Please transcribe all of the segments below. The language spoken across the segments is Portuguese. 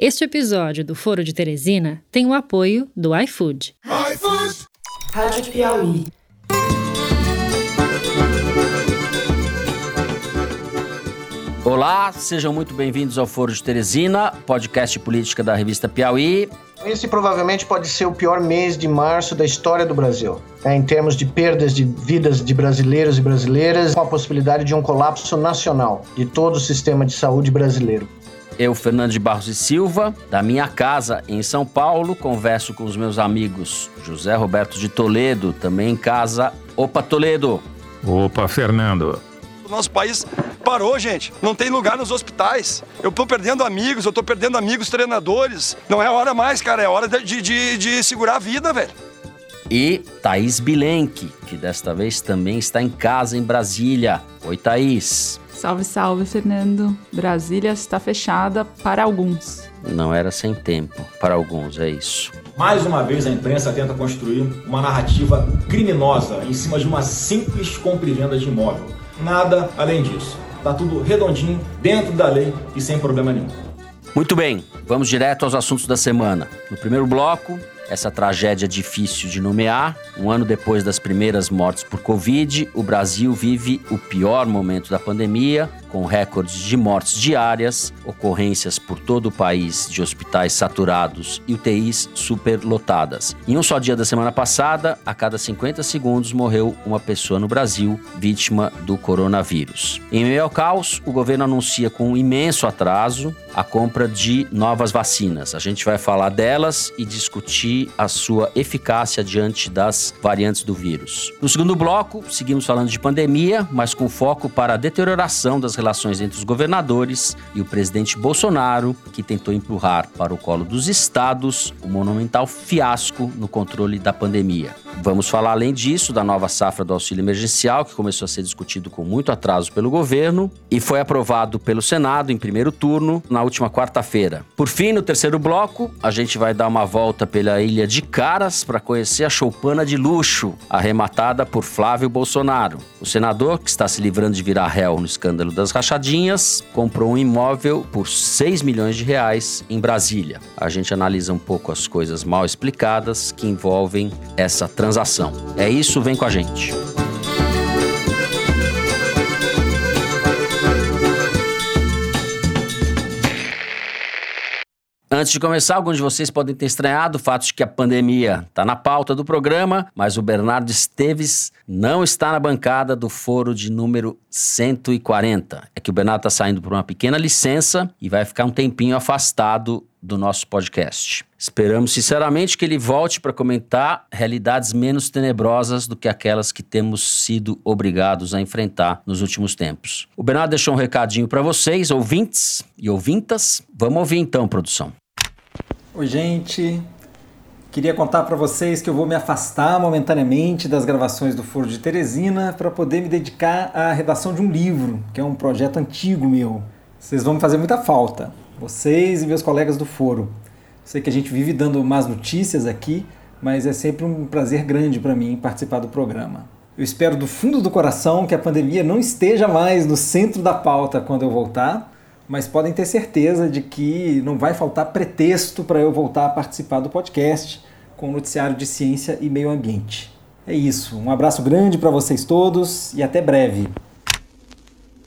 Este episódio do Foro de Teresina tem o apoio do iFood. iFood! Rádio Piauí. Olá, sejam muito bem-vindos ao Foro de Teresina, podcast política da revista Piauí. Esse provavelmente pode ser o pior mês de março da história do Brasil, né, em termos de perdas de vidas de brasileiros e brasileiras, com a possibilidade de um colapso nacional de todo o sistema de saúde brasileiro. Eu, Fernando de Barros e Silva, da minha casa em São Paulo, converso com os meus amigos José Roberto de Toledo, também em casa. Opa, Toledo! Opa, Fernando! O nosso país parou, gente. Não tem lugar nos hospitais. Eu tô perdendo amigos, eu tô perdendo amigos treinadores. Não é hora mais, cara. É hora de, de, de segurar a vida, velho. E Thaís Bilenque, que desta vez também está em casa em Brasília. Oi, Thaís. Salve, salve, Fernando. Brasília está fechada para alguns. Não era sem tempo, para alguns, é isso. Mais uma vez a imprensa tenta construir uma narrativa criminosa em cima de uma simples compra e venda de imóvel. Nada além disso. Tá tudo redondinho, dentro da lei e sem problema nenhum. Muito bem, vamos direto aos assuntos da semana. No primeiro bloco, essa tragédia difícil de nomear. Um ano depois das primeiras mortes por Covid, o Brasil vive o pior momento da pandemia com recordes de mortes diárias, ocorrências por todo o país de hospitais saturados e UTIs superlotadas. Em um só dia da semana passada, a cada 50 segundos morreu uma pessoa no Brasil vítima do coronavírus. Em meio ao caos, o governo anuncia com um imenso atraso a compra de novas vacinas. A gente vai falar delas e discutir a sua eficácia diante das variantes do vírus. No segundo bloco, seguimos falando de pandemia, mas com foco para a deterioração das relações entre os governadores e o presidente Bolsonaro, que tentou empurrar para o colo dos estados o monumental fiasco no controle da pandemia. Vamos falar, além disso, da nova safra do auxílio emergencial, que começou a ser discutido com muito atraso pelo governo e foi aprovado pelo Senado em primeiro turno na última quarta-feira. Por fim, no terceiro bloco, a gente vai dar uma volta pela Ilha de Caras para conhecer a choupana de luxo, arrematada por Flávio Bolsonaro. O senador, que está se livrando de virar réu no escândalo das rachadinhas, comprou um imóvel por 6 milhões de reais em Brasília. A gente analisa um pouco as coisas mal explicadas que envolvem essa transação transação. É isso, vem com a gente. Antes de começar, alguns de vocês podem ter estranhado o fato de que a pandemia está na pauta do programa, mas o Bernardo Esteves não está na bancada do foro de número 140. É que o Bernardo está saindo por uma pequena licença e vai ficar um tempinho afastado do nosso podcast. Esperamos sinceramente que ele volte para comentar realidades menos tenebrosas do que aquelas que temos sido obrigados a enfrentar nos últimos tempos. O Bernardo deixou um recadinho para vocês, ouvintes e ouvintas. Vamos ouvir então, produção. Oi, gente. Queria contar para vocês que eu vou me afastar momentaneamente das gravações do Foro de Teresina para poder me dedicar à redação de um livro, que é um projeto antigo meu. Vocês vão me fazer muita falta, vocês e meus colegas do Foro. Sei que a gente vive dando más notícias aqui, mas é sempre um prazer grande para mim participar do programa. Eu espero do fundo do coração que a pandemia não esteja mais no centro da pauta quando eu voltar mas podem ter certeza de que não vai faltar pretexto para eu voltar a participar do podcast com o noticiário de ciência e meio ambiente. É isso, um abraço grande para vocês todos e até breve.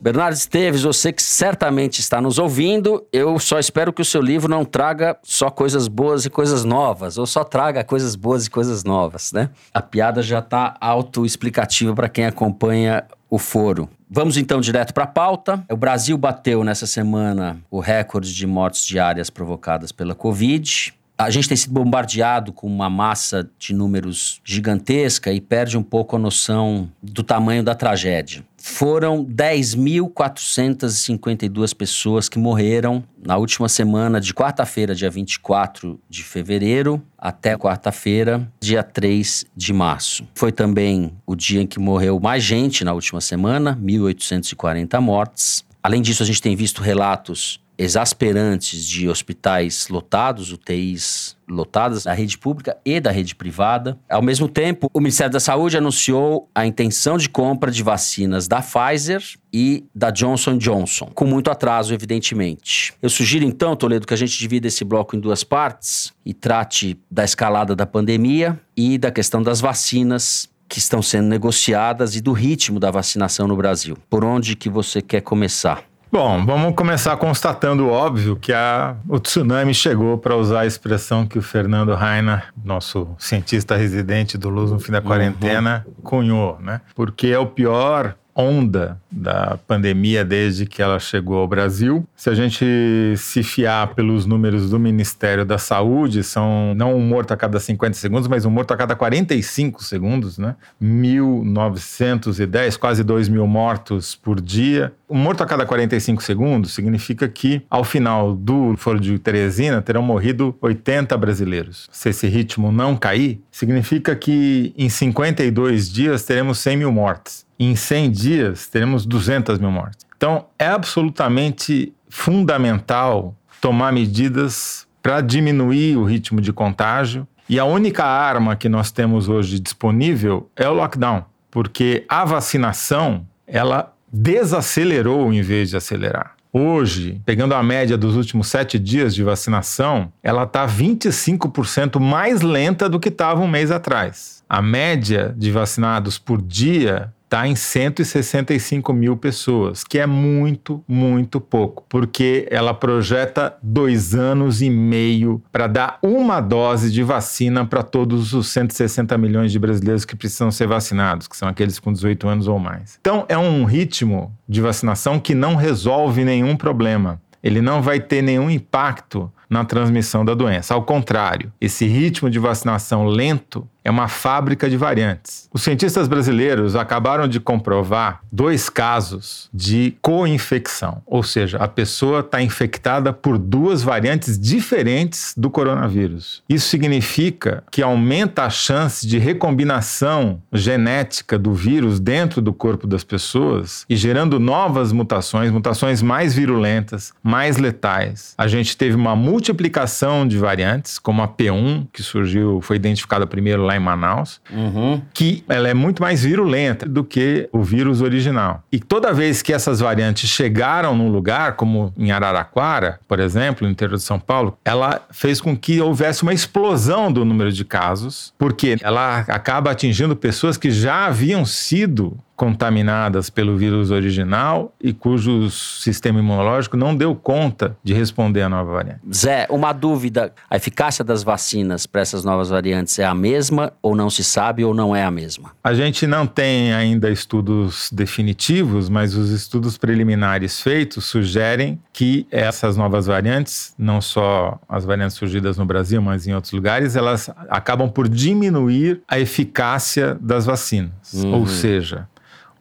Bernardo Esteves, você que certamente está nos ouvindo, eu só espero que o seu livro não traga só coisas boas e coisas novas, ou só traga coisas boas e coisas novas, né? A piada já está autoexplicativa para quem acompanha o foro. Vamos então direto para a pauta. O Brasil bateu nessa semana o recorde de mortes diárias provocadas pela Covid. A gente tem sido bombardeado com uma massa de números gigantesca e perde um pouco a noção do tamanho da tragédia. Foram 10.452 pessoas que morreram na última semana de quarta-feira, dia 24 de fevereiro, até quarta-feira, dia 3 de março. Foi também o dia em que morreu mais gente na última semana, 1.840 mortes. Além disso, a gente tem visto relatos exasperantes de hospitais lotados, UTIs lotadas da rede pública e da rede privada. Ao mesmo tempo, o Ministério da Saúde anunciou a intenção de compra de vacinas da Pfizer e da Johnson Johnson, com muito atraso, evidentemente. Eu sugiro então, Toledo, que a gente divida esse bloco em duas partes e trate da escalada da pandemia e da questão das vacinas que estão sendo negociadas e do ritmo da vacinação no Brasil. Por onde que você quer começar? Bom, vamos começar constatando o óbvio que a, o tsunami chegou, para usar a expressão que o Fernando Rainer, nosso cientista residente do Luz no fim da uhum. quarentena, uhum. cunhou, né? Porque é o pior onda da pandemia desde que ela chegou ao Brasil. Se a gente se fiar pelos números do Ministério da Saúde, são não um morto a cada 50 segundos, mas um morto a cada 45 segundos, né? 1.910, quase 2 mil mortos por dia. Um morto a cada 45 segundos significa que, ao final do Foro de Teresina, terão morrido 80 brasileiros. Se esse ritmo não cair, significa que em 52 dias teremos 100 mil mortes em 100 dias teremos 200 mil mortes. Então, é absolutamente fundamental tomar medidas para diminuir o ritmo de contágio. E a única arma que nós temos hoje disponível é o lockdown, porque a vacinação ela desacelerou em vez de acelerar. Hoje, pegando a média dos últimos sete dias de vacinação, ela está 25% mais lenta do que estava um mês atrás. A média de vacinados por dia está em 165 mil pessoas, que é muito, muito pouco, porque ela projeta dois anos e meio para dar uma dose de vacina para todos os 160 milhões de brasileiros que precisam ser vacinados, que são aqueles com 18 anos ou mais. Então, é um ritmo de vacinação que não resolve nenhum problema. Ele não vai ter nenhum impacto na transmissão da doença. Ao contrário, esse ritmo de vacinação lento é uma fábrica de variantes. Os cientistas brasileiros acabaram de comprovar dois casos de co-infecção, ou seja, a pessoa está infectada por duas variantes diferentes do coronavírus. Isso significa que aumenta a chance de recombinação genética do vírus dentro do corpo das pessoas e gerando novas mutações, mutações mais virulentas, mais letais. A gente teve uma multiplicação de variantes, como a P1, que surgiu, foi identificada primeiro lá em Manaus, uhum. que ela é muito mais virulenta do que o vírus original. E toda vez que essas variantes chegaram num lugar, como em Araraquara, por exemplo, no interior de São Paulo, ela fez com que houvesse uma explosão do número de casos, porque ela acaba atingindo pessoas que já haviam sido contaminadas pelo vírus original e cujo sistema imunológico não deu conta de responder à nova variante. Zé, uma dúvida: a eficácia das vacinas para essas novas variantes é a mesma ou não se sabe ou não é a mesma? A gente não tem ainda estudos definitivos, mas os estudos preliminares feitos sugerem que essas novas variantes, não só as variantes surgidas no Brasil, mas em outros lugares, elas acabam por diminuir a eficácia das vacinas. Uhum. Ou seja,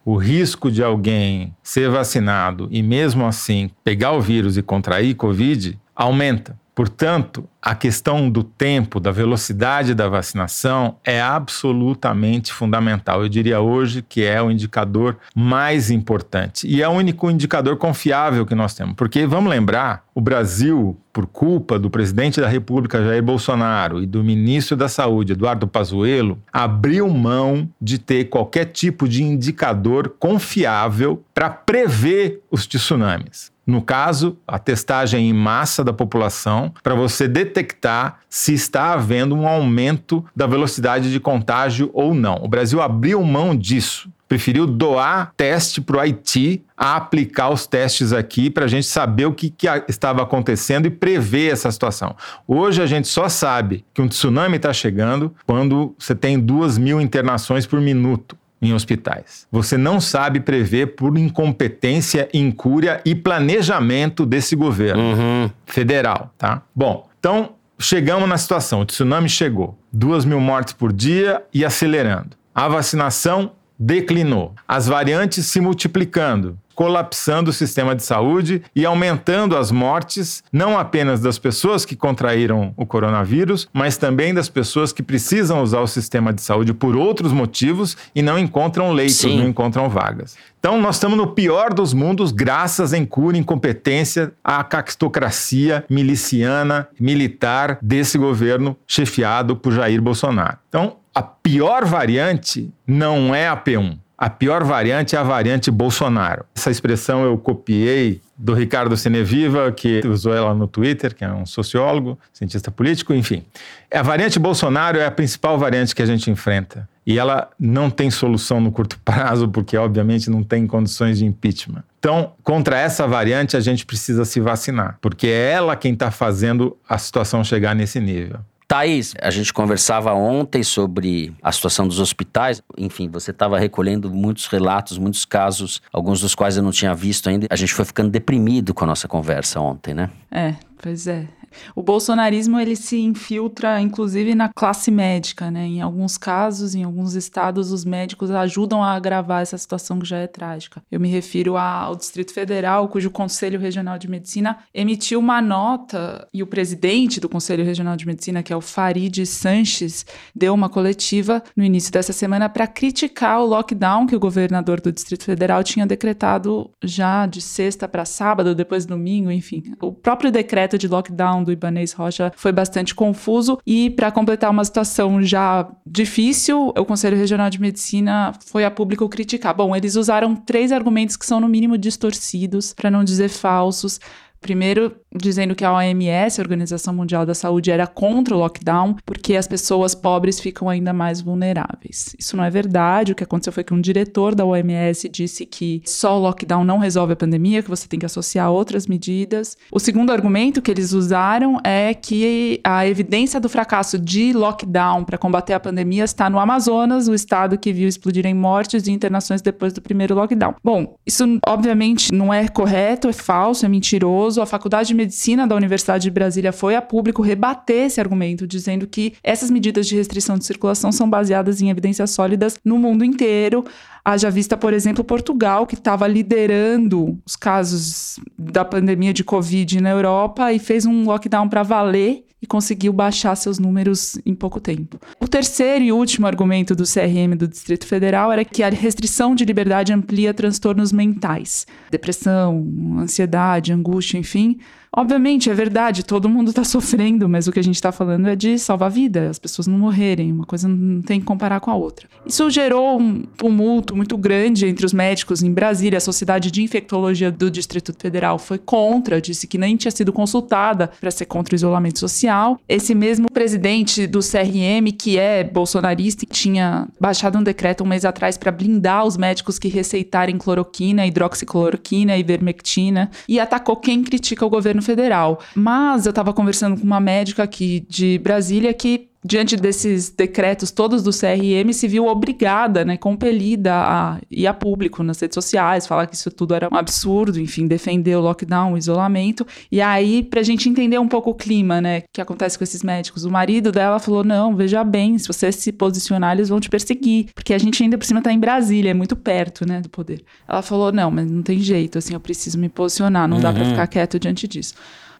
o risco de alguém ser vacinado e mesmo assim pegar o vírus e contrair Covid aumenta. Portanto, a questão do tempo, da velocidade da vacinação é absolutamente fundamental. Eu diria hoje que é o indicador mais importante e é o único indicador confiável que nós temos. Porque vamos lembrar, o Brasil, por culpa do presidente da República Jair Bolsonaro e do ministro da Saúde Eduardo Pazuello, abriu mão de ter qualquer tipo de indicador confiável para prever os tsunamis. No caso, a testagem em massa da população, para você detectar se está havendo um aumento da velocidade de contágio ou não. O Brasil abriu mão disso preferiu doar teste para o Haiti a aplicar os testes aqui para a gente saber o que, que, estava acontecendo e prever essa situação. Hoje a gente só sabe que um tsunami está chegando quando você tem duas mil internações por minuto em hospitais. Você não sabe prever por incompetência, incúria e planejamento desse governo uhum. federal, tá? Bom, então chegamos na situação, o tsunami chegou, duas mil mortes por dia e acelerando. A vacinação declinou. As variantes se multiplicando. Colapsando o sistema de saúde e aumentando as mortes, não apenas das pessoas que contraíram o coronavírus, mas também das pessoas que precisam usar o sistema de saúde por outros motivos e não encontram leitos, Sim. não encontram vagas. Então, nós estamos no pior dos mundos, graças à incura incompetência, à cactocracia miliciana, militar desse governo chefiado por Jair Bolsonaro. Então, a pior variante não é a P1. A pior variante é a variante Bolsonaro. Essa expressão eu copiei do Ricardo Seneviva, que usou ela no Twitter, que é um sociólogo, cientista político, enfim. A variante Bolsonaro é a principal variante que a gente enfrenta. E ela não tem solução no curto prazo, porque obviamente não tem condições de impeachment. Então, contra essa variante, a gente precisa se vacinar, porque é ela quem está fazendo a situação chegar nesse nível. Thaís, a gente conversava ontem sobre a situação dos hospitais. Enfim, você estava recolhendo muitos relatos, muitos casos, alguns dos quais eu não tinha visto ainda. A gente foi ficando deprimido com a nossa conversa ontem, né? É, pois é. O bolsonarismo ele se infiltra, inclusive, na classe médica, né? Em alguns casos, em alguns estados, os médicos ajudam a agravar essa situação que já é trágica. Eu me refiro ao Distrito Federal, cujo Conselho Regional de Medicina emitiu uma nota e o presidente do Conselho Regional de Medicina, que é o Farid Sanches, deu uma coletiva no início dessa semana para criticar o lockdown que o governador do Distrito Federal tinha decretado já de sexta para sábado, depois domingo, enfim. O próprio decreto de lockdown do Ibanez Rocha foi bastante confuso e para completar uma situação já difícil, o Conselho Regional de Medicina foi a público criticar. Bom, eles usaram três argumentos que são no mínimo distorcidos, para não dizer falsos, Primeiro, dizendo que a OMS, a Organização Mundial da Saúde, era contra o lockdown porque as pessoas pobres ficam ainda mais vulneráveis. Isso não é verdade. O que aconteceu foi que um diretor da OMS disse que só o lockdown não resolve a pandemia, que você tem que associar outras medidas. O segundo argumento que eles usaram é que a evidência do fracasso de lockdown para combater a pandemia está no Amazonas, o estado que viu explodirem mortes e internações depois do primeiro lockdown. Bom, isso obviamente não é correto, é falso, é mentiroso a Faculdade de Medicina da Universidade de Brasília foi a público rebater esse argumento, dizendo que essas medidas de restrição de circulação são baseadas em evidências sólidas no mundo inteiro. Haja vista, por exemplo, Portugal, que estava liderando os casos da pandemia de Covid na Europa e fez um lockdown para valer e conseguiu baixar seus números em pouco tempo. O terceiro e último argumento do CRM do Distrito Federal era que a restrição de liberdade amplia transtornos mentais, depressão, ansiedade, angústia, enfim, Obviamente, é verdade, todo mundo está sofrendo, mas o que a gente está falando é de salvar a vida, as pessoas não morrerem, uma coisa não tem que comparar com a outra. Isso gerou um tumulto muito grande entre os médicos em Brasília. A Sociedade de Infectologia do Distrito Federal foi contra, disse que nem tinha sido consultada para ser contra o isolamento social. Esse mesmo presidente do CRM, que é bolsonarista, tinha baixado um decreto um mês atrás para blindar os médicos que receitarem cloroquina, hidroxicloroquina, ivermectina, e atacou quem critica o governo governo federal. Mas eu estava conversando com uma médica aqui de Brasília que diante desses decretos todos do CRM, se viu obrigada, né, compelida a ir a público nas redes sociais, falar que isso tudo era um absurdo, enfim, defender o lockdown, o isolamento. E aí, pra gente entender um pouco o clima, né, que acontece com esses médicos, o marido dela falou: não, veja bem, se você se posicionar, eles vão te perseguir, porque a gente ainda por cima tá em Brasília, é muito perto, né, do poder. Ela falou: não, mas não tem jeito, assim, eu preciso me posicionar, não uhum. dá para ficar quieto diante disso.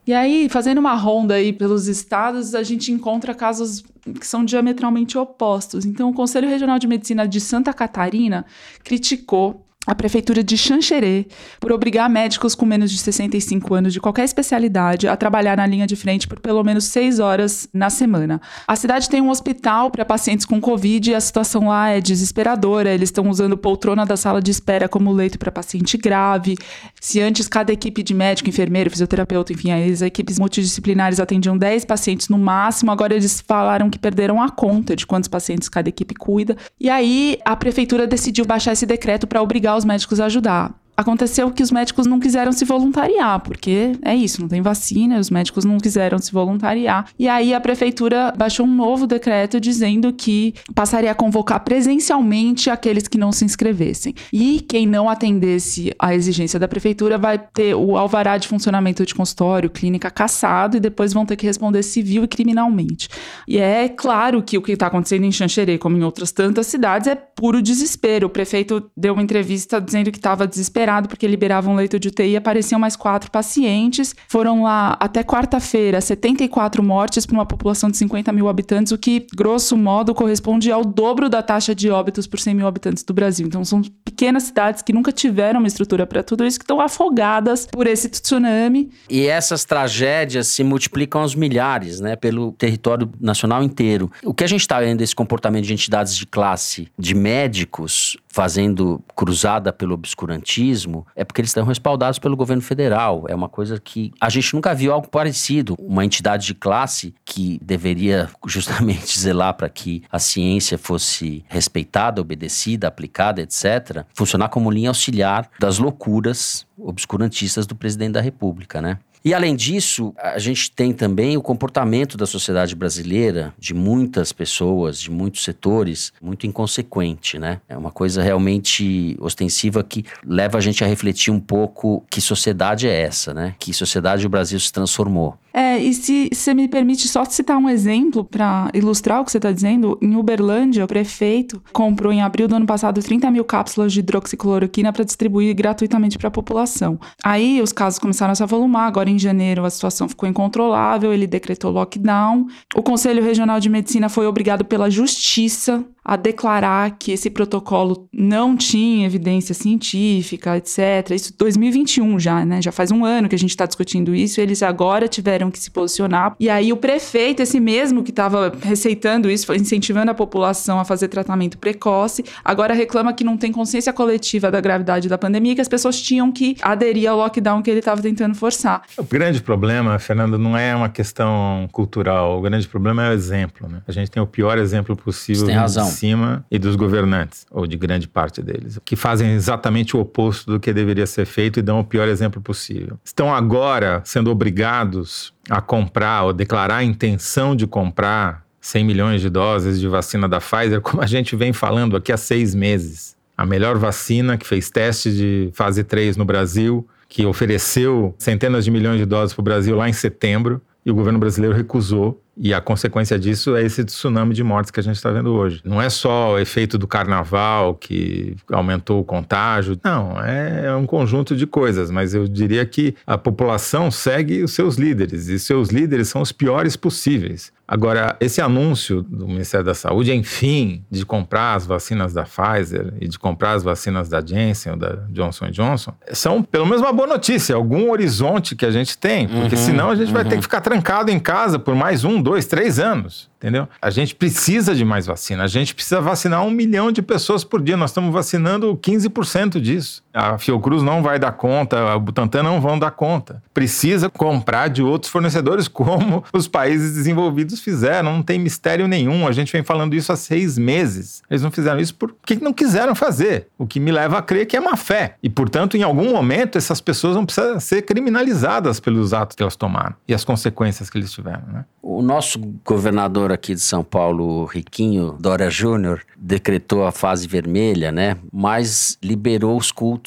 E aí, fazendo uma ronda aí pelos estados, a gente encontra casos que são diametralmente opostos. Então, o Conselho Regional de Medicina de Santa Catarina criticou a prefeitura de Xanxerê por obrigar médicos com menos de 65 anos de qualquer especialidade a trabalhar na linha de frente por pelo menos seis horas na semana. A cidade tem um hospital para pacientes com Covid e a situação lá é desesperadora. Eles estão usando poltrona da sala de espera como leito para paciente grave. Se antes cada equipe de médico, enfermeiro, fisioterapeuta, enfim, as equipes multidisciplinares atendiam 10 pacientes no máximo, agora eles falaram que perderam a conta de quantos pacientes cada equipe cuida. E aí a prefeitura decidiu baixar esse decreto para obrigar obrigar os médicos a ajudar. Aconteceu que os médicos não quiseram se voluntariar, porque é isso, não tem vacina, os médicos não quiseram se voluntariar. E aí a prefeitura baixou um novo decreto dizendo que passaria a convocar presencialmente aqueles que não se inscrevessem. E quem não atendesse à exigência da prefeitura vai ter o alvará de funcionamento de consultório, clínica cassado e depois vão ter que responder civil e criminalmente. E é claro que o que está acontecendo em Xanxerê, como em outras tantas cidades, é puro desespero. O prefeito deu uma entrevista dizendo que estava desesperado desesperado porque liberavam leito de UTI, apareciam mais quatro pacientes. Foram lá até quarta-feira, 74 mortes para uma população de 50 mil habitantes, o que, grosso modo, corresponde ao dobro da taxa de óbitos por 100 mil habitantes do Brasil. Então, são pequenas cidades que nunca tiveram uma estrutura para tudo isso, que estão afogadas por esse tsunami. E essas tragédias se multiplicam aos milhares, né, pelo território nacional inteiro. O que a gente está vendo esse comportamento de entidades de classe, de médicos, fazendo cruzada pelo obscurantismo, é porque eles estão respaldados pelo governo federal. É uma coisa que a gente nunca viu algo parecido. Uma entidade de classe que deveria justamente zelar para que a ciência fosse respeitada, obedecida, aplicada, etc., funcionar como linha auxiliar das loucuras obscurantistas do presidente da República, né? E além disso, a gente tem também o comportamento da sociedade brasileira, de muitas pessoas, de muitos setores, muito inconsequente, né? É uma coisa realmente ostensiva que leva a gente a refletir um pouco que sociedade é essa, né? Que sociedade o Brasil se transformou. É, e se você me permite só citar um exemplo para ilustrar o que você está dizendo, em Uberlândia, o prefeito comprou em abril do ano passado 30 mil cápsulas de hidroxicloroquina para distribuir gratuitamente para a população. Aí os casos começaram a se avolumar, agora em janeiro a situação ficou incontrolável, ele decretou lockdown. O Conselho Regional de Medicina foi obrigado pela justiça a declarar que esse protocolo não tinha evidência científica, etc. Isso 2021 já, né? Já faz um ano que a gente está discutindo isso. eles agora tiveram que se posicionar. E aí o prefeito, esse mesmo que estava receitando isso, incentivando a população a fazer tratamento precoce, agora reclama que não tem consciência coletiva da gravidade da pandemia, que as pessoas tinham que aderir ao lockdown que ele estava tentando forçar. O grande problema, Fernando, não é uma questão cultural. O grande problema é o exemplo, né? A gente tem o pior exemplo possível. Razão cima e dos governantes, ou de grande parte deles, que fazem exatamente o oposto do que deveria ser feito e dão o pior exemplo possível. Estão agora sendo obrigados a comprar ou declarar a intenção de comprar 100 milhões de doses de vacina da Pfizer, como a gente vem falando aqui há seis meses. A melhor vacina que fez teste de fase 3 no Brasil, que ofereceu centenas de milhões de doses para o Brasil lá em setembro, e o governo brasileiro recusou e a consequência disso é esse tsunami de mortes que a gente está vendo hoje. Não é só o efeito do carnaval que aumentou o contágio, não, é um conjunto de coisas, mas eu diria que a população segue os seus líderes e seus líderes são os piores possíveis. Agora, esse anúncio do Ministério da Saúde, enfim, de comprar as vacinas da Pfizer e de comprar as vacinas da Janssen ou da Johnson Johnson, são pelo menos uma boa notícia, algum horizonte que a gente tem, porque uhum, senão a gente uhum. vai ter que ficar trancado em casa por mais um, dois, três anos entendeu? A gente precisa de mais vacina. A gente precisa vacinar um milhão de pessoas por dia. Nós estamos vacinando 15% disso. A Fiocruz não vai dar conta, a Butantan não vão dar conta. Precisa comprar de outros fornecedores, como os países desenvolvidos fizeram. Não tem mistério nenhum. A gente vem falando isso há seis meses. Eles não fizeram isso porque não quiseram fazer. O que me leva a crer que é má fé. E, portanto, em algum momento, essas pessoas vão precisar ser criminalizadas pelos atos que elas tomaram e as consequências que eles tiveram. Né? O nosso governador aqui de São Paulo, Riquinho, Dória Júnior, decretou a fase vermelha, né? Mas liberou os cultos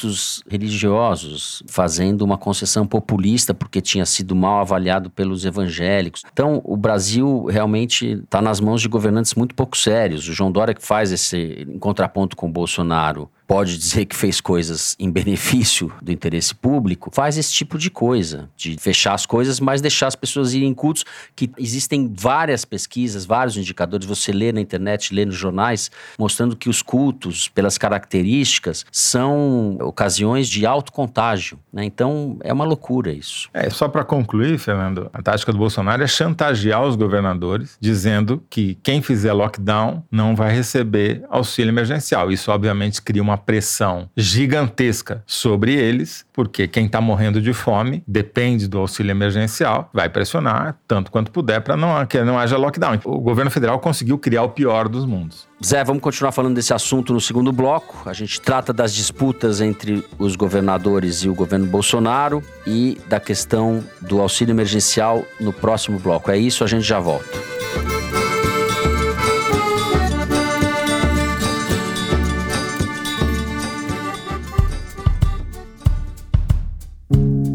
religiosos, fazendo uma concessão populista porque tinha sido mal avaliado pelos evangélicos. Então, o Brasil realmente está nas mãos de governantes muito pouco sérios. O João Dória que faz esse contraponto com o Bolsonaro pode dizer que fez coisas em benefício do interesse público, faz esse tipo de coisa, de fechar as coisas, mas deixar as pessoas irem em cultos, que existem várias pesquisas, vários indicadores, você lê na internet, lê nos jornais, mostrando que os cultos, pelas características, são ocasiões de alto contágio, né? Então, é uma loucura isso. É, só para concluir, Fernando, a tática do Bolsonaro é chantagear os governadores, dizendo que quem fizer lockdown não vai receber auxílio emergencial. Isso, obviamente, cria uma uma pressão gigantesca sobre eles, porque quem está morrendo de fome depende do auxílio emergencial, vai pressionar tanto quanto puder para não, que não haja lockdown. O governo federal conseguiu criar o pior dos mundos. Zé, vamos continuar falando desse assunto no segundo bloco. A gente trata das disputas entre os governadores e o governo Bolsonaro e da questão do auxílio emergencial no próximo bloco. É isso, a gente já volta.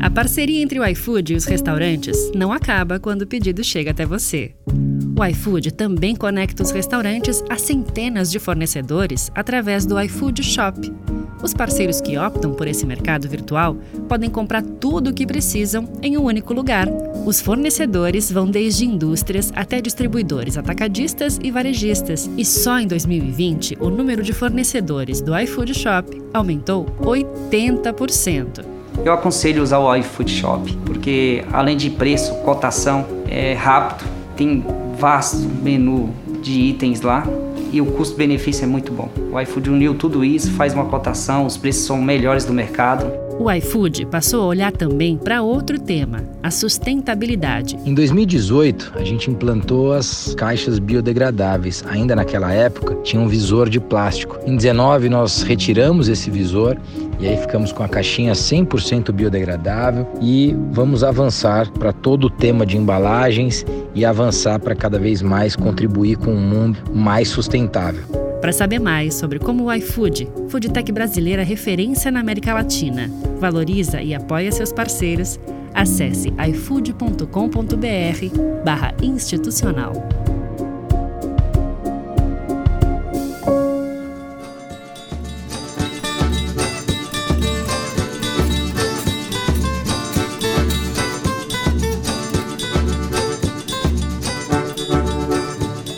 A parceria entre o iFood e os restaurantes não acaba quando o pedido chega até você. O iFood também conecta os restaurantes a centenas de fornecedores através do iFood Shop Os parceiros que optam por esse mercado virtual podem comprar tudo o que precisam em um único lugar. Os fornecedores vão desde indústrias até distribuidores atacadistas e varejistas. E só em 2020, o número de fornecedores do iFood Shop aumentou 80%. Eu aconselho usar o iFood Shop, porque além de preço, cotação, é rápido, tem vasto menu de itens lá e o custo-benefício é muito bom. O iFood uniu tudo isso, faz uma cotação, os preços são melhores do mercado. O iFood passou a olhar também para outro tema, a sustentabilidade. Em 2018, a gente implantou as caixas biodegradáveis. Ainda naquela época, tinha um visor de plástico. Em 19, nós retiramos esse visor e aí ficamos com a caixinha 100% biodegradável e vamos avançar para todo o tema de embalagens e avançar para cada vez mais contribuir com um mundo mais sustentável. Para saber mais sobre como o iFood, foodtech brasileira referência na América Latina, valoriza e apoia seus parceiros, acesse ifood.com.br barra institucional.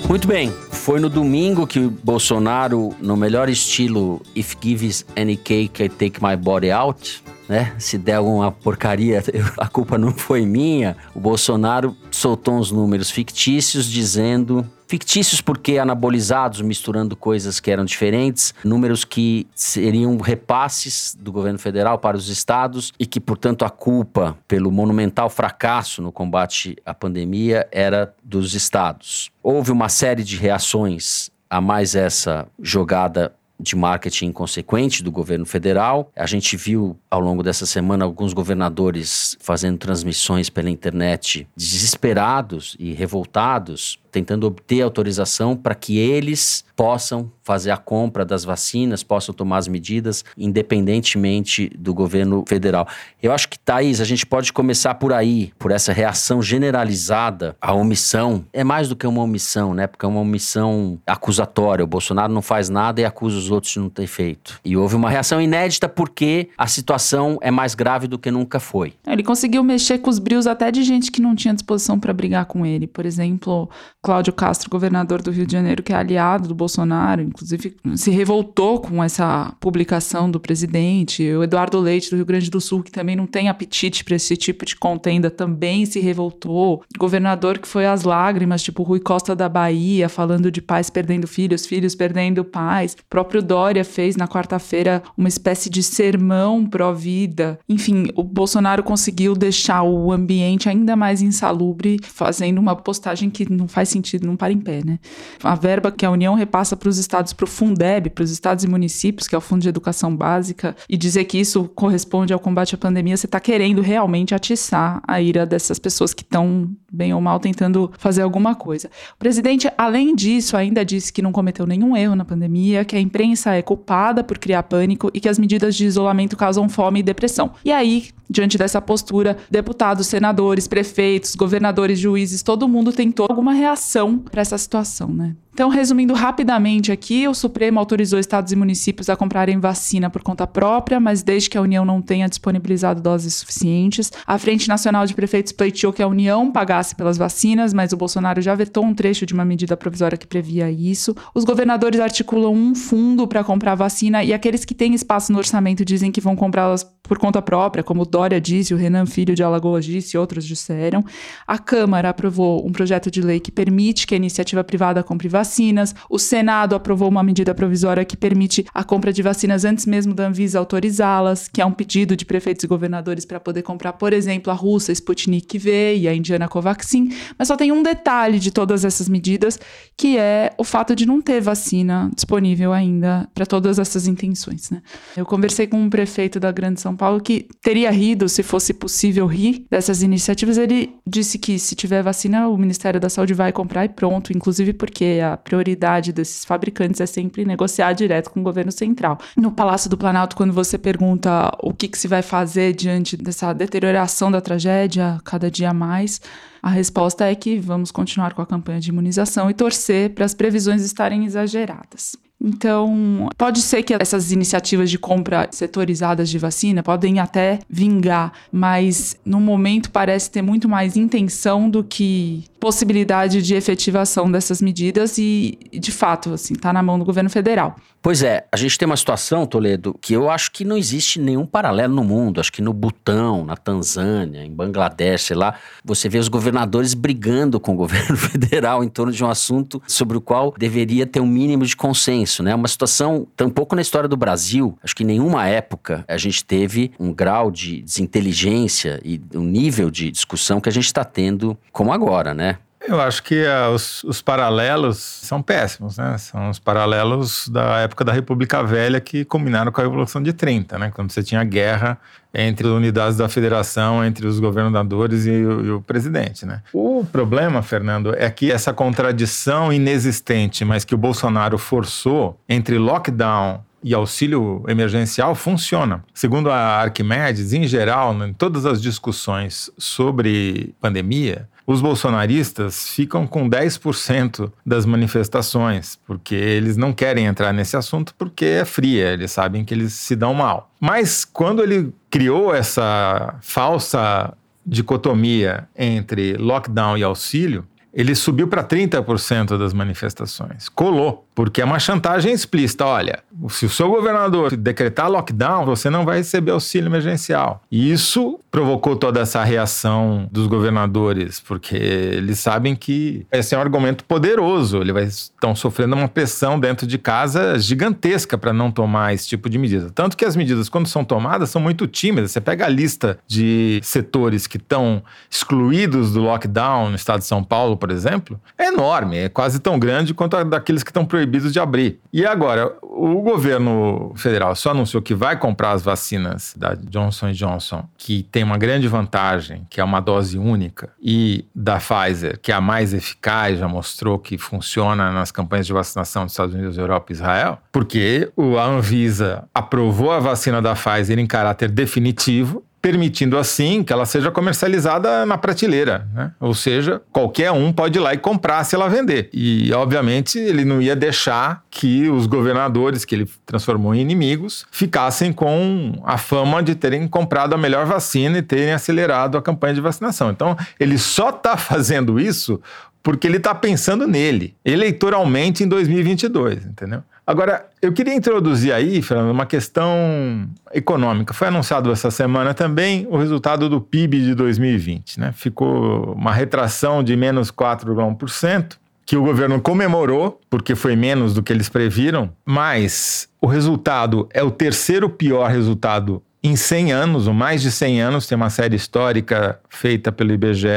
Muito bem, foi no domingo que o Bolsonaro, no melhor estilo If gives any cake, I take my body out, né? Se der alguma porcaria, a culpa não foi minha. O Bolsonaro soltou uns números fictícios dizendo fictícios porque anabolizados, misturando coisas que eram diferentes, números que seriam repasses do governo federal para os estados e que, portanto, a culpa pelo monumental fracasso no combate à pandemia era dos estados. Houve uma série de reações a mais essa jogada de marketing inconsequente do governo federal. A gente viu ao longo dessa semana alguns governadores fazendo transmissões pela internet desesperados e revoltados tentando obter autorização para que eles possam fazer a compra das vacinas, possam tomar as medidas independentemente do governo federal. Eu acho que, Thaís, a gente pode começar por aí, por essa reação generalizada à omissão. É mais do que uma omissão, né? Porque é uma omissão acusatória. O Bolsonaro não faz nada e acusa os outros de não ter feito. E houve uma reação inédita porque a situação é mais grave do que nunca foi. Ele conseguiu mexer com os brios até de gente que não tinha disposição para brigar com ele. Por exemplo, Cláudio Castro, governador do Rio de Janeiro, que é aliado do Bolsonaro, inclusive se revoltou com essa publicação do presidente. O Eduardo Leite, do Rio Grande do Sul, que também não tem apetite para esse tipo de contenda, também se revoltou. Governador que foi às lágrimas, tipo Rui Costa da Bahia, falando de pais perdendo filhos, filhos perdendo pais. O próprio Dória fez na quarta-feira uma espécie de sermão pró-vida. Enfim, o Bolsonaro conseguiu deixar o ambiente ainda mais insalubre, fazendo uma postagem que não faz sentido, não para em pé, né? A verba que a União repassa para os estados, para o Fundeb, para os estados e municípios, que é o Fundo de Educação Básica, e dizer que isso corresponde ao combate à pandemia, você está querendo realmente atiçar a ira dessas pessoas que estão, bem ou mal, tentando fazer alguma coisa. O presidente, além disso, ainda disse que não cometeu nenhum erro na pandemia, que a imprensa é culpada por criar pânico e que as medidas de isolamento causam fome e depressão. E aí, diante dessa postura, deputados, senadores, prefeitos, governadores, juízes, todo mundo tentou alguma reação para essa situação, né? Então, resumindo rapidamente aqui, o Supremo autorizou estados e municípios a comprarem vacina por conta própria, mas desde que a União não tenha disponibilizado doses suficientes. A Frente Nacional de Prefeitos pleiteou que a União pagasse pelas vacinas, mas o Bolsonaro já vetou um trecho de uma medida provisória que previa isso. Os governadores articulam um fundo para comprar vacina e aqueles que têm espaço no orçamento dizem que vão comprá-las por conta própria, como Dória disse, o Renan Filho de Alagoas disse outros disseram. A Câmara aprovou um projeto de lei que permite que a iniciativa privada compre vacinas. O Senado aprovou uma medida provisória que permite a compra de vacinas antes mesmo da Anvisa autorizá-las, que é um pedido de prefeitos e governadores para poder comprar, por exemplo, a russa Sputnik V e a indiana Covaxin. Mas só tem um detalhe de todas essas medidas, que é o fato de não ter vacina disponível ainda para todas essas intenções. Né? Eu conversei com um prefeito da Grande São Paulo que teria rido se fosse possível rir dessas iniciativas. Ele disse que se tiver vacina, o Ministério da Saúde vai comprar e pronto, inclusive porque a prioridade desses fabricantes é sempre negociar direto com o governo central. No Palácio do Planalto, quando você pergunta o que, que se vai fazer diante dessa deterioração da tragédia cada dia mais, a resposta é que vamos continuar com a campanha de imunização e torcer para as previsões estarem exageradas. Então, pode ser que essas iniciativas de compra setorizadas de vacina podem até vingar, mas no momento parece ter muito mais intenção do que possibilidade de efetivação dessas medidas e, de fato, assim, está na mão do governo federal. Pois é, a gente tem uma situação, Toledo, que eu acho que não existe nenhum paralelo no mundo. Acho que no Butão, na Tanzânia, em Bangladesh, sei lá, você vê os governadores brigando com o governo federal em torno de um assunto sobre o qual deveria ter um mínimo de consenso, né? Uma situação tampouco na história do Brasil. Acho que em nenhuma época a gente teve um grau de desinteligência e um nível de discussão que a gente está tendo como agora, né? Eu acho que uh, os, os, paralelos são péssimos, né? São os paralelos da época da República Velha que combinaram com a Revolução de 30, né? Quando você tinha guerra entre as unidades da federação, entre os governadores e o, e o presidente, né? O problema, Fernando, é que essa contradição inexistente, mas que o Bolsonaro forçou entre lockdown e auxílio emergencial funciona. Segundo a Arquimedes, em geral, em todas as discussões sobre pandemia, os bolsonaristas ficam com 10% das manifestações, porque eles não querem entrar nesse assunto porque é fria, eles sabem que eles se dão mal. Mas quando ele criou essa falsa dicotomia entre lockdown e auxílio, ele subiu para 30% das manifestações. Colou, porque é uma chantagem explícita. Olha, se o seu governador decretar lockdown, você não vai receber auxílio emergencial. E isso provocou toda essa reação dos governadores, porque eles sabem que esse é um argumento poderoso. Eles estão sofrendo uma pressão dentro de casa gigantesca para não tomar esse tipo de medida. Tanto que as medidas, quando são tomadas, são muito tímidas. Você pega a lista de setores que estão excluídos do lockdown no estado de São Paulo, por exemplo, é enorme, é quase tão grande quanto a daqueles que estão proibidos de abrir. E agora, o governo federal só anunciou que vai comprar as vacinas da Johnson Johnson, que tem uma grande vantagem, que é uma dose única, e da Pfizer, que é a mais eficaz, já mostrou que funciona nas campanhas de vacinação dos Estados Unidos, Europa e Israel, porque a Anvisa aprovou a vacina da Pfizer em caráter definitivo permitindo assim que ela seja comercializada na prateleira, né? Ou seja, qualquer um pode ir lá e comprar se ela vender. E, obviamente, ele não ia deixar que os governadores que ele transformou em inimigos ficassem com a fama de terem comprado a melhor vacina e terem acelerado a campanha de vacinação. Então, ele só está fazendo isso porque ele está pensando nele, eleitoralmente em 2022, entendeu? Agora, eu queria introduzir aí, Fernando, uma questão econômica. Foi anunciado essa semana também o resultado do PIB de 2020. Né? Ficou uma retração de menos 4,1%, que o governo comemorou, porque foi menos do que eles previram, mas o resultado é o terceiro pior resultado em 100 anos, ou mais de 100 anos, tem uma série histórica feita pelo IBGE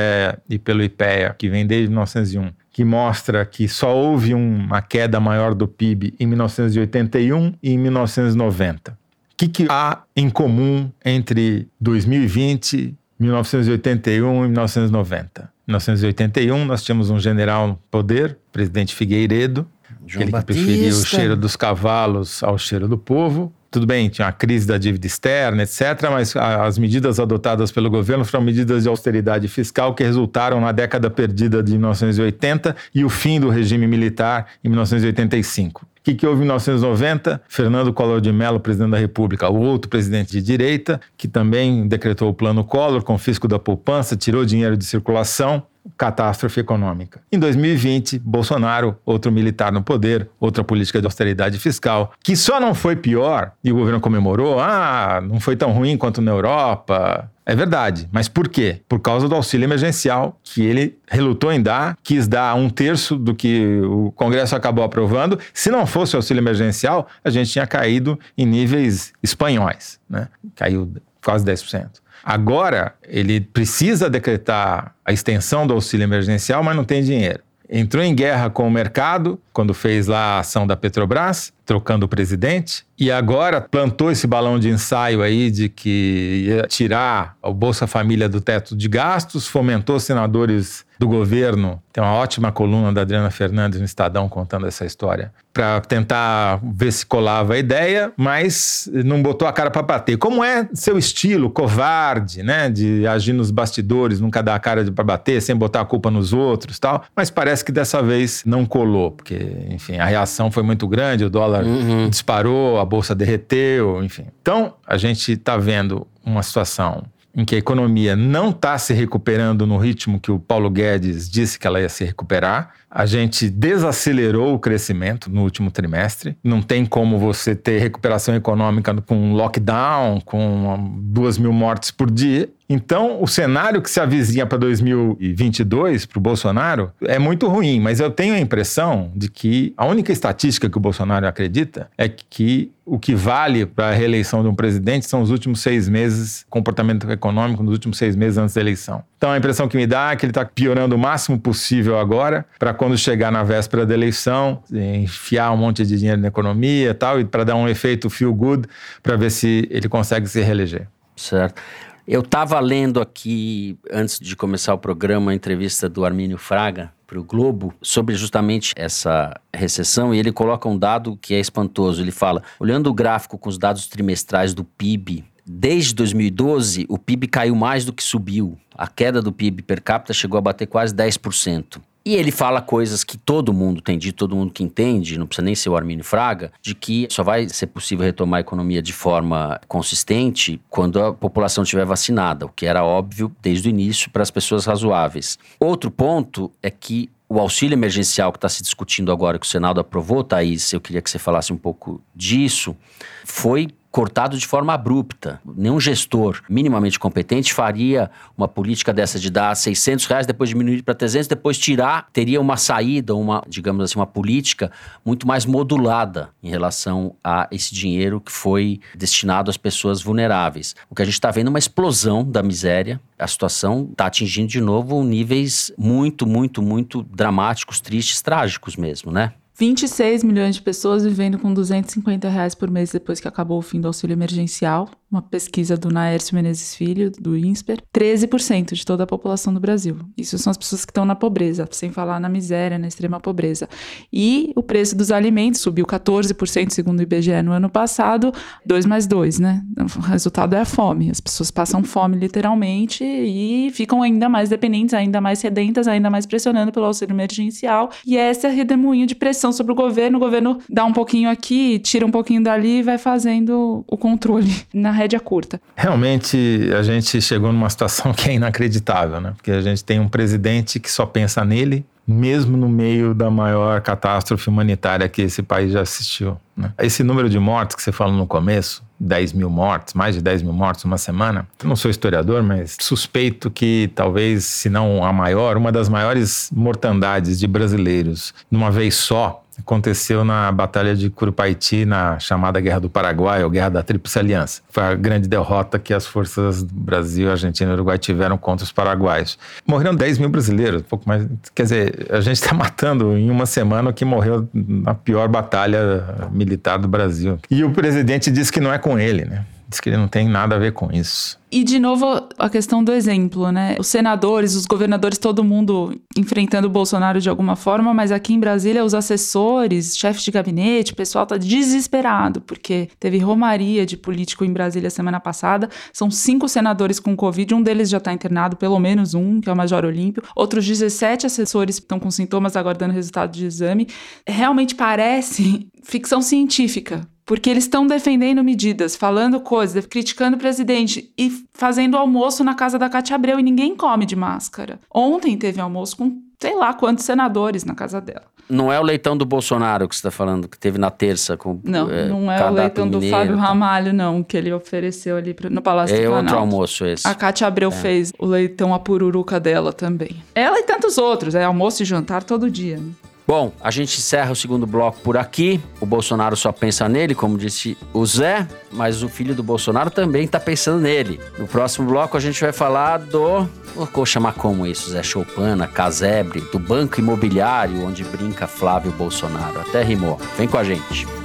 e pelo IPEA, que vem desde 1901, que mostra que só houve uma queda maior do PIB em 1981 e em 1990. O que, que há em comum entre 2020, 1981 e 1990? Em 1981, nós tínhamos um general no poder, presidente Figueiredo, João aquele Batista. que preferia o cheiro dos cavalos ao cheiro do povo tudo bem, tinha a crise da dívida externa, etc., mas as medidas adotadas pelo governo foram medidas de austeridade fiscal que resultaram na década perdida de 1980 e o fim do regime militar em 1985. O que, que houve em 1990? Fernando Collor de Mello, presidente da República, o outro presidente de direita, que também decretou o plano Collor, confisco da poupança, tirou dinheiro de circulação, catástrofe econômica. Em 2020, Bolsonaro, outro militar no poder, outra política de austeridade fiscal, que só não foi pior, e o governo comemorou, ah, não foi tão ruim quanto na Europa. É verdade, mas por quê? Por causa do auxílio emergencial, que ele relutou em dar, quis dar um terço do que o Congresso acabou aprovando. Se não fosse o auxílio emergencial, a gente tinha caído em níveis espanhóis, né? Caiu quase 10%. Agora, ele precisa decretar a extensão do auxílio emergencial, mas não tem dinheiro. Entrou em guerra com o mercado quando fez lá a ação da Petrobras, trocando o presidente, e agora plantou esse balão de ensaio aí de que ia tirar o Bolsa Família do teto de gastos, fomentou senadores do governo. Tem uma ótima coluna da Adriana Fernandes no Estadão contando essa história, para tentar ver se colava a ideia, mas não botou a cara para bater. Como é seu estilo, covarde, né, de agir nos bastidores, nunca dar a cara para bater, sem botar a culpa nos outros, tal. Mas parece que dessa vez não colou, porque, enfim, a reação foi muito grande, o dólar dólar disparou, a bolsa derreteu, enfim. Então, a gente está vendo uma situação em que a economia não está se recuperando no ritmo que o Paulo Guedes disse que ela ia se recuperar. A gente desacelerou o crescimento no último trimestre. Não tem como você ter recuperação econômica com lockdown, com duas mil mortes por dia. Então, o cenário que se avizinha para 2022 para o Bolsonaro é muito ruim, mas eu tenho a impressão de que a única estatística que o Bolsonaro acredita é que o que vale para a reeleição de um presidente são os últimos seis meses, comportamento econômico nos últimos seis meses antes da eleição. Então, a impressão que me dá é que ele está piorando o máximo possível agora, para quando chegar na véspera da eleição, enfiar um monte de dinheiro na economia e tal, e para dar um efeito feel good, para ver se ele consegue se reeleger. Certo. Eu estava lendo aqui, antes de começar o programa, a entrevista do Armínio Fraga para o Globo sobre justamente essa recessão e ele coloca um dado que é espantoso. Ele fala: olhando o gráfico com os dados trimestrais do PIB, desde 2012 o PIB caiu mais do que subiu. A queda do PIB per capita chegou a bater quase 10%. E ele fala coisas que todo mundo tem dito, todo mundo que entende, não precisa nem ser o Armínio Fraga, de que só vai ser possível retomar a economia de forma consistente quando a população estiver vacinada, o que era óbvio desde o início para as pessoas razoáveis. Outro ponto é que o auxílio emergencial que está se discutindo agora, que o Senado aprovou, Thaís, eu queria que você falasse um pouco disso, foi cortado de forma abrupta. Nenhum gestor minimamente competente faria uma política dessa de dar 600 reais, depois diminuir para 300, depois tirar. Teria uma saída, uma, digamos assim, uma política muito mais modulada em relação a esse dinheiro que foi destinado às pessoas vulneráveis. O que a gente está vendo é uma explosão da miséria. A situação está atingindo de novo níveis muito, muito, muito dramáticos, tristes, trágicos mesmo, né? 26 milhões de pessoas vivendo com 250 reais por mês depois que acabou o fim do auxílio emergencial uma pesquisa do Naércio Menezes Filho, do INSPER, 13% de toda a população do Brasil. Isso são as pessoas que estão na pobreza, sem falar na miséria, na extrema pobreza. E o preço dos alimentos subiu 14%, segundo o IBGE, no ano passado, 2 mais 2, né? O resultado é a fome. As pessoas passam fome, literalmente, e ficam ainda mais dependentes, ainda mais sedentas, ainda mais pressionando pelo auxílio emergencial. E esse é redemoinho de pressão sobre o governo. O governo dá um pouquinho aqui, tira um pouquinho dali e vai fazendo o controle. Na rédea curta. Realmente, a gente chegou numa situação que é inacreditável, né? Porque a gente tem um presidente que só pensa nele, mesmo no meio da maior catástrofe humanitária que esse país já assistiu. Né? Esse número de mortes que você falou no começo, 10 mil mortes, mais de 10 mil mortes uma semana. Eu não sou historiador, mas suspeito que talvez, se não a maior, uma das maiores mortandades de brasileiros numa vez só aconteceu na Batalha de Curupaiti, na chamada Guerra do Paraguai, ou Guerra da Tríplice Aliança. Foi a grande derrota que as forças do Brasil, Argentina e Uruguai tiveram contra os paraguaios. Morreram 10 mil brasileiros, um pouco mais. Quer dizer, a gente está matando em uma semana o que morreu na pior batalha militar do Brasil. E o presidente disse que não é com ele, né? Diz que ele não tem nada a ver com isso. E, de novo, a questão do exemplo, né? Os senadores, os governadores, todo mundo enfrentando o Bolsonaro de alguma forma, mas aqui em Brasília, os assessores, chefes de gabinete, o pessoal tá desesperado, porque teve romaria de político em Brasília semana passada. São cinco senadores com Covid, um deles já está internado, pelo menos um, que é o Major Olímpio. Outros 17 assessores estão com sintomas aguardando resultado de exame. Realmente parece ficção científica, porque eles estão defendendo medidas, falando coisas, criticando o presidente e fazendo almoço na casa da Cátia Abreu e ninguém come de máscara. Ontem teve almoço com sei lá quantos senadores na casa dela. Não é o leitão do Bolsonaro que você está falando, que teve na terça com Não, é, não é o leitão do Fábio tá? Ramalho, não, que ele ofereceu ali no Palácio é do Planalto. É outro almoço esse. A Cátia Abreu é. fez o leitão a pururuca dela também. Ela e tantos outros, é almoço e jantar todo dia. Né? Bom, a gente encerra o segundo bloco por aqui. O Bolsonaro só pensa nele, como disse o Zé, mas o filho do Bolsonaro também está pensando nele. No próximo bloco a gente vai falar do. Vou chamar como isso, Zé Choupana, Casebre, do Banco Imobiliário, onde brinca Flávio Bolsonaro. Até rimou. Vem com a gente.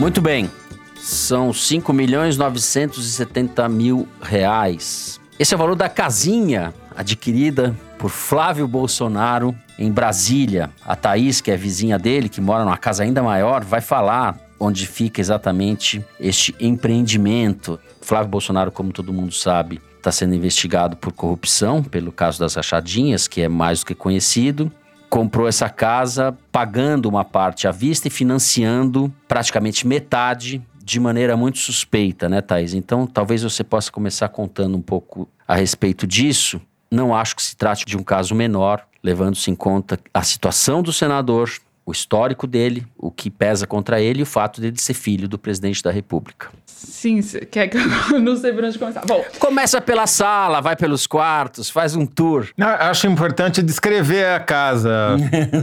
Muito bem. São 5 milhões 970 mil reais. Esse é o valor da casinha adquirida por Flávio Bolsonaro em Brasília. A Thaís, que é vizinha dele, que mora numa casa ainda maior, vai falar onde fica exatamente este empreendimento. Flávio Bolsonaro, como todo mundo sabe, está sendo investigado por corrupção, pelo caso das rachadinhas, que é mais do que conhecido. Comprou essa casa pagando uma parte à vista e financiando praticamente metade de maneira muito suspeita, né, Thaís? Então, talvez você possa começar contando um pouco a respeito disso. Não acho que se trate de um caso menor, levando-se em conta a situação do senador, o histórico dele, o que pesa contra ele e o fato dele ser filho do presidente da República. Sim, quer que eu não sei por onde começar. Bom, começa pela sala, vai pelos quartos, faz um tour. Não, acho importante descrever a casa.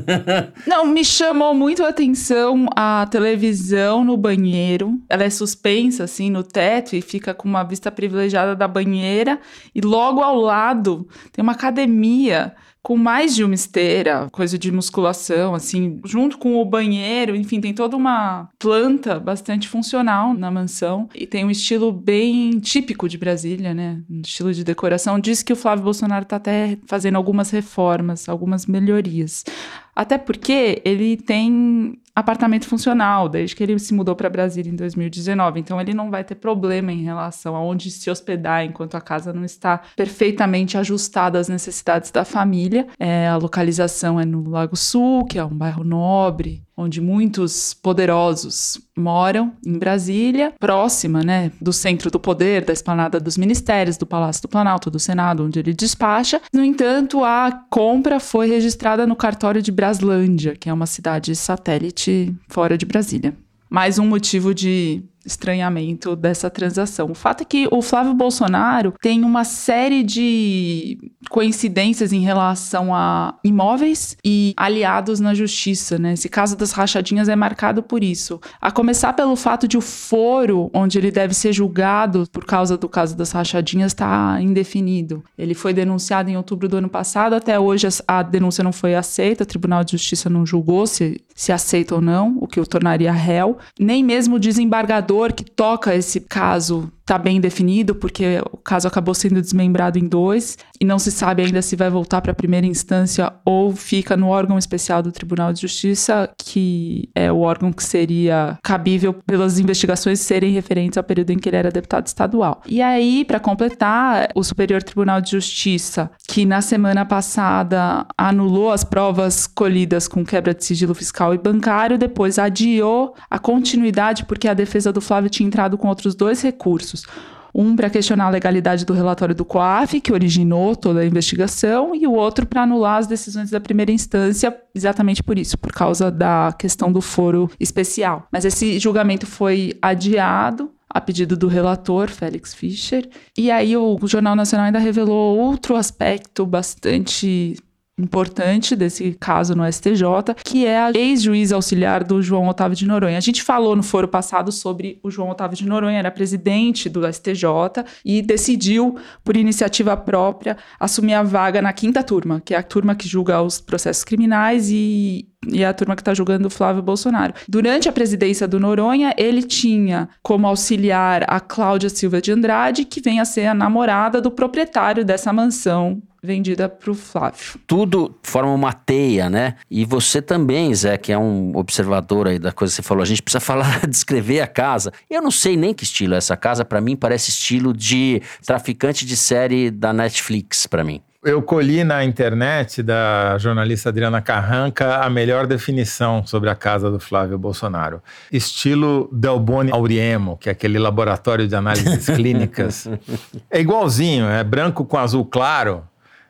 não, me chamou muito a atenção a televisão no banheiro. Ela é suspensa assim no teto e fica com uma vista privilegiada da banheira e logo ao lado tem uma academia com mais de uma esteira, coisa de musculação, assim, junto com o banheiro, enfim, tem toda uma planta bastante funcional na mansão e tem um estilo bem típico de Brasília, né? Um estilo de decoração. Diz que o Flávio Bolsonaro está até fazendo algumas reformas, algumas melhorias. Até porque ele tem apartamento funcional, desde que ele se mudou para Brasília em 2019. Então ele não vai ter problema em relação a onde se hospedar enquanto a casa não está perfeitamente ajustada às necessidades da família. É, a localização é no Lago Sul, que é um bairro nobre, onde muitos poderosos moram em Brasília, próxima, né, do centro do poder, da esplanada dos ministérios, do Palácio do Planalto, do Senado, onde ele despacha. No entanto, a compra foi registrada no cartório de Braslândia, que é uma cidade satélite fora de Brasília. Mais um motivo de estranhamento dessa transação. O fato é que o Flávio Bolsonaro tem uma série de coincidências em relação a imóveis e aliados na justiça, né? Esse caso das rachadinhas é marcado por isso. A começar pelo fato de o foro onde ele deve ser julgado por causa do caso das rachadinhas está indefinido. Ele foi denunciado em outubro do ano passado, até hoje a denúncia não foi aceita, o Tribunal de Justiça não julgou se, se aceita ou não, o que o tornaria réu. Nem mesmo o desembargador que toca esse caso está bem definido, porque o caso acabou sendo desmembrado em dois e não se sabe ainda se vai voltar para a primeira instância ou fica no órgão especial do Tribunal de Justiça, que é o órgão que seria cabível pelas investigações serem referentes ao período em que ele era deputado estadual. E aí, para completar, o Superior Tribunal de Justiça, que na semana passada anulou as provas colhidas com quebra de sigilo fiscal e bancário, depois adiou a continuidade porque a defesa do Flávio tinha entrado com outros dois recursos. Um para questionar a legalidade do relatório do COAF, que originou toda a investigação, e o outro para anular as decisões da primeira instância, exatamente por isso, por causa da questão do foro especial. Mas esse julgamento foi adiado a pedido do relator, Félix Fischer. E aí o Jornal Nacional ainda revelou outro aspecto bastante importante desse caso no STJ, que é a ex-juiz auxiliar do João Otávio de Noronha. A gente falou no foro passado sobre o João Otávio de Noronha, era presidente do STJ e decidiu, por iniciativa própria, assumir a vaga na quinta turma, que é a turma que julga os processos criminais e e a turma que está julgando o Flávio Bolsonaro. Durante a presidência do Noronha, ele tinha como auxiliar a Cláudia Silva de Andrade, que vem a ser a namorada do proprietário dessa mansão vendida para o Flávio. Tudo forma uma teia, né? E você também, Zé, que é um observador aí da coisa que você falou, a gente precisa falar, descrever a casa. Eu não sei nem que estilo é essa casa, para mim parece estilo de traficante de série da Netflix, para mim eu colhi na internet da jornalista Adriana Carranca a melhor definição sobre a casa do Flávio Bolsonaro. Estilo Delboni Auriemo, que é aquele laboratório de análises clínicas. É igualzinho, é branco com azul claro.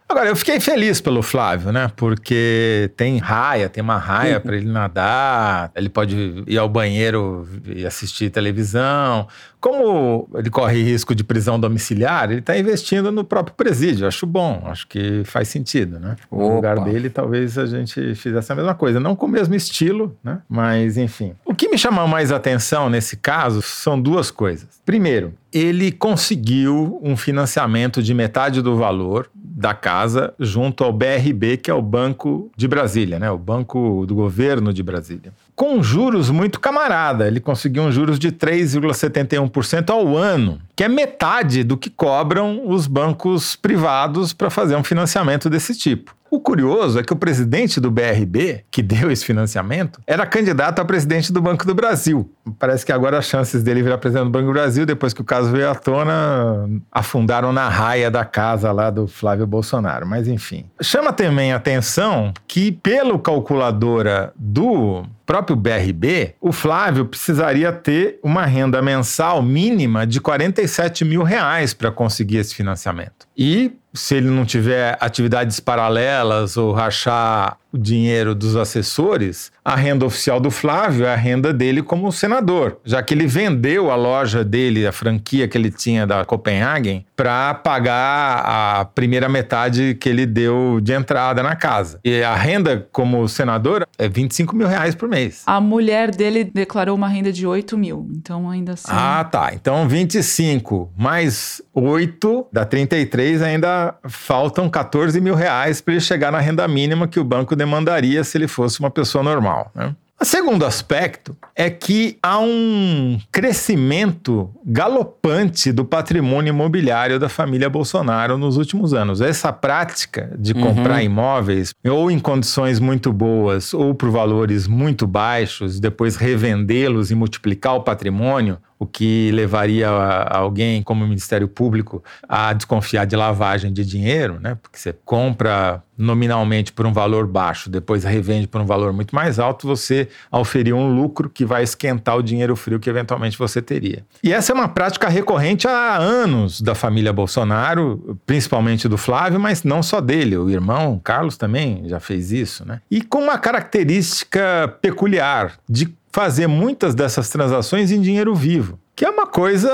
Agora, eu fiquei feliz pelo Flávio, né? Porque tem raia, tem uma raia para ele nadar, ele pode ir ao banheiro e assistir televisão. Como ele corre risco de prisão domiciliar, ele está investindo no próprio presídio. Acho bom, acho que faz sentido, né? No Opa. lugar dele, talvez a gente fizesse a mesma coisa. Não com o mesmo estilo, né? Mas, enfim. O que me chama mais atenção nesse caso são duas coisas. Primeiro, ele conseguiu um financiamento de metade do valor da casa junto ao BRB, que é o Banco de Brasília, né? O Banco do Governo de Brasília. Com juros muito camarada, ele conseguiu um juros de 3,71% ao ano, que é metade do que cobram os bancos privados para fazer um financiamento desse tipo. O curioso é que o presidente do BRB, que deu esse financiamento, era candidato a presidente do Banco do Brasil. Parece que agora as chances dele virar presidente do Banco do Brasil, depois que o caso veio à tona, afundaram na raia da casa lá do Flávio Bolsonaro. Mas enfim. Chama também a atenção que, pelo calculadora do próprio BRB, o Flávio precisaria ter uma renda mensal mínima de 47 mil reais para conseguir esse financiamento. E se ele não tiver atividades paralelas ou rachar o dinheiro dos assessores, a renda oficial do Flávio é a renda dele como senador, já que ele vendeu a loja dele, a franquia que ele tinha da Copenhagen, para pagar a primeira metade que ele deu de entrada na casa. E a renda como senador é 25 mil reais por mês. A mulher dele declarou uma renda de 8 mil, então ainda assim. Ah, tá. Então 25 mais 8 dá 33, ainda faltam 14 mil reais para ele chegar na renda mínima que o banco demandaria se ele fosse uma pessoa normal. Né? O segundo aspecto é que há um crescimento galopante do patrimônio imobiliário da família Bolsonaro nos últimos anos. Essa prática de uhum. comprar imóveis ou em condições muito boas ou por valores muito baixos, depois revendê-los e multiplicar o patrimônio, o que levaria alguém como o Ministério Público a desconfiar de lavagem de dinheiro, né? Porque você compra nominalmente por um valor baixo, depois revende por um valor muito mais alto, você auferir um lucro que vai esquentar o dinheiro frio que eventualmente você teria. E essa é uma prática recorrente há anos da família Bolsonaro, principalmente do Flávio, mas não só dele, o irmão Carlos também já fez isso, né? E com uma característica peculiar de fazer muitas dessas transações em dinheiro vivo, que é uma coisa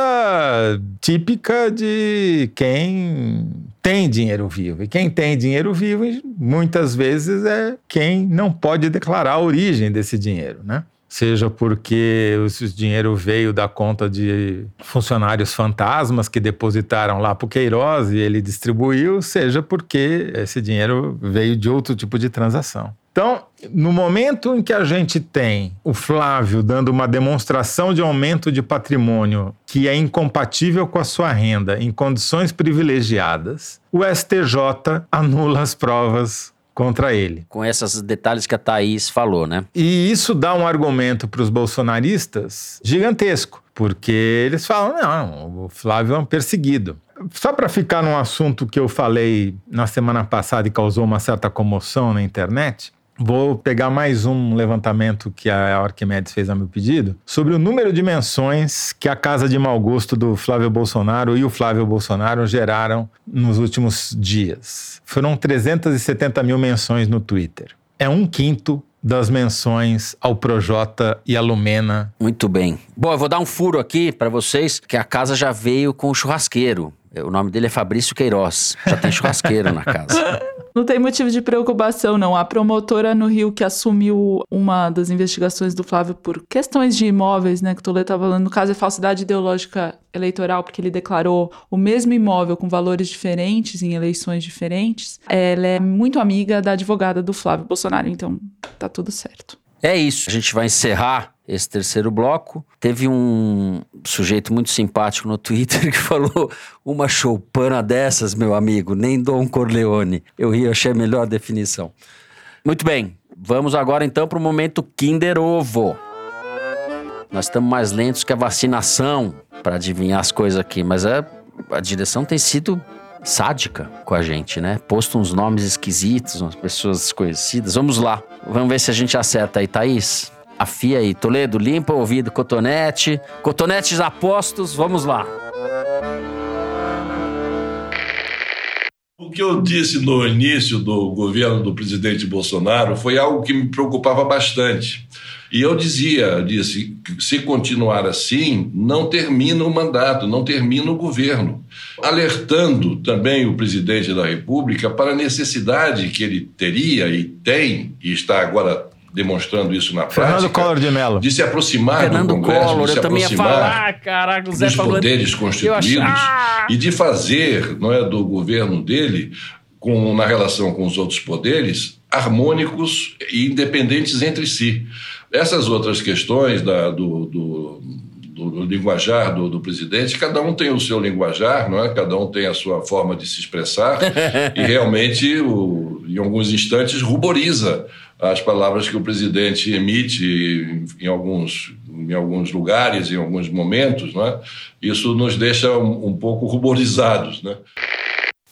típica de quem tem dinheiro vivo. E quem tem dinheiro vivo, muitas vezes, é quem não pode declarar a origem desse dinheiro, né? Seja porque o dinheiro veio da conta de funcionários fantasmas que depositaram lá para o Queiroz e ele distribuiu, seja porque esse dinheiro veio de outro tipo de transação. Então, no momento em que a gente tem o Flávio dando uma demonstração de aumento de patrimônio que é incompatível com a sua renda em condições privilegiadas, o STJ anula as provas contra ele. Com esses detalhes que a Thaís falou, né? E isso dá um argumento para os bolsonaristas gigantesco, porque eles falam: não, o Flávio é um perseguido. Só para ficar num assunto que eu falei na semana passada e causou uma certa comoção na internet, Vou pegar mais um levantamento que a Arquimedes fez a meu pedido sobre o número de menções que a casa de mau gosto do Flávio Bolsonaro e o Flávio Bolsonaro geraram nos últimos dias. Foram 370 mil menções no Twitter. É um quinto das menções ao Projota e a Lumena. Muito bem. Bom, eu vou dar um furo aqui para vocês, que a casa já veio com o churrasqueiro. O nome dele é Fabrício Queiroz. Já tem churrasqueiro na casa. Não tem motivo de preocupação, não. A promotora no Rio que assumiu uma das investigações do Flávio por questões de imóveis, né, que o Toledo estava falando, no caso é falsidade ideológica eleitoral, porque ele declarou o mesmo imóvel com valores diferentes em eleições diferentes. Ela é muito amiga da advogada do Flávio Bolsonaro, então tá tudo certo. É isso. A gente vai encerrar esse terceiro bloco. Teve um sujeito muito simpático no Twitter que falou: uma choupana dessas, meu amigo, nem Dom Corleone. Eu ri, achei a melhor definição. Muito bem, vamos agora então para o momento Kinder Ovo. Nós estamos mais lentos que a vacinação para adivinhar as coisas aqui, mas a, a direção tem sido sádica com a gente, né? Posto uns nomes esquisitos, umas pessoas desconhecidas. Vamos lá, vamos ver se a gente acerta aí, Thaís. Afia aí, Toledo, limpa o ouvido, cotonete. Cotonetes apostos, vamos lá. O que eu disse no início do governo do presidente Bolsonaro foi algo que me preocupava bastante. E eu dizia, disse, se continuar assim, não termina o mandato, não termina o governo. Alertando também o presidente da República para a necessidade que ele teria e tem, e está agora demonstrando isso na Fernando prática. Collor de Mello. De se aproximar Fernando do Congresso, Collor, de se aproximar falar, caraca, dos poderes constituídos achar... e de fazer, não é, do governo dele com, na relação com os outros poderes harmônicos e independentes entre si. Essas outras questões da, do, do, do, do linguajar do, do, presidente, cada um tem o seu linguajar, não é? cada um tem a sua forma de se expressar e realmente, o, em alguns instantes, ruboriza as palavras que o presidente emite em alguns, em alguns lugares, em alguns momentos. Não é? Isso nos deixa um, um pouco ruborizados. Né?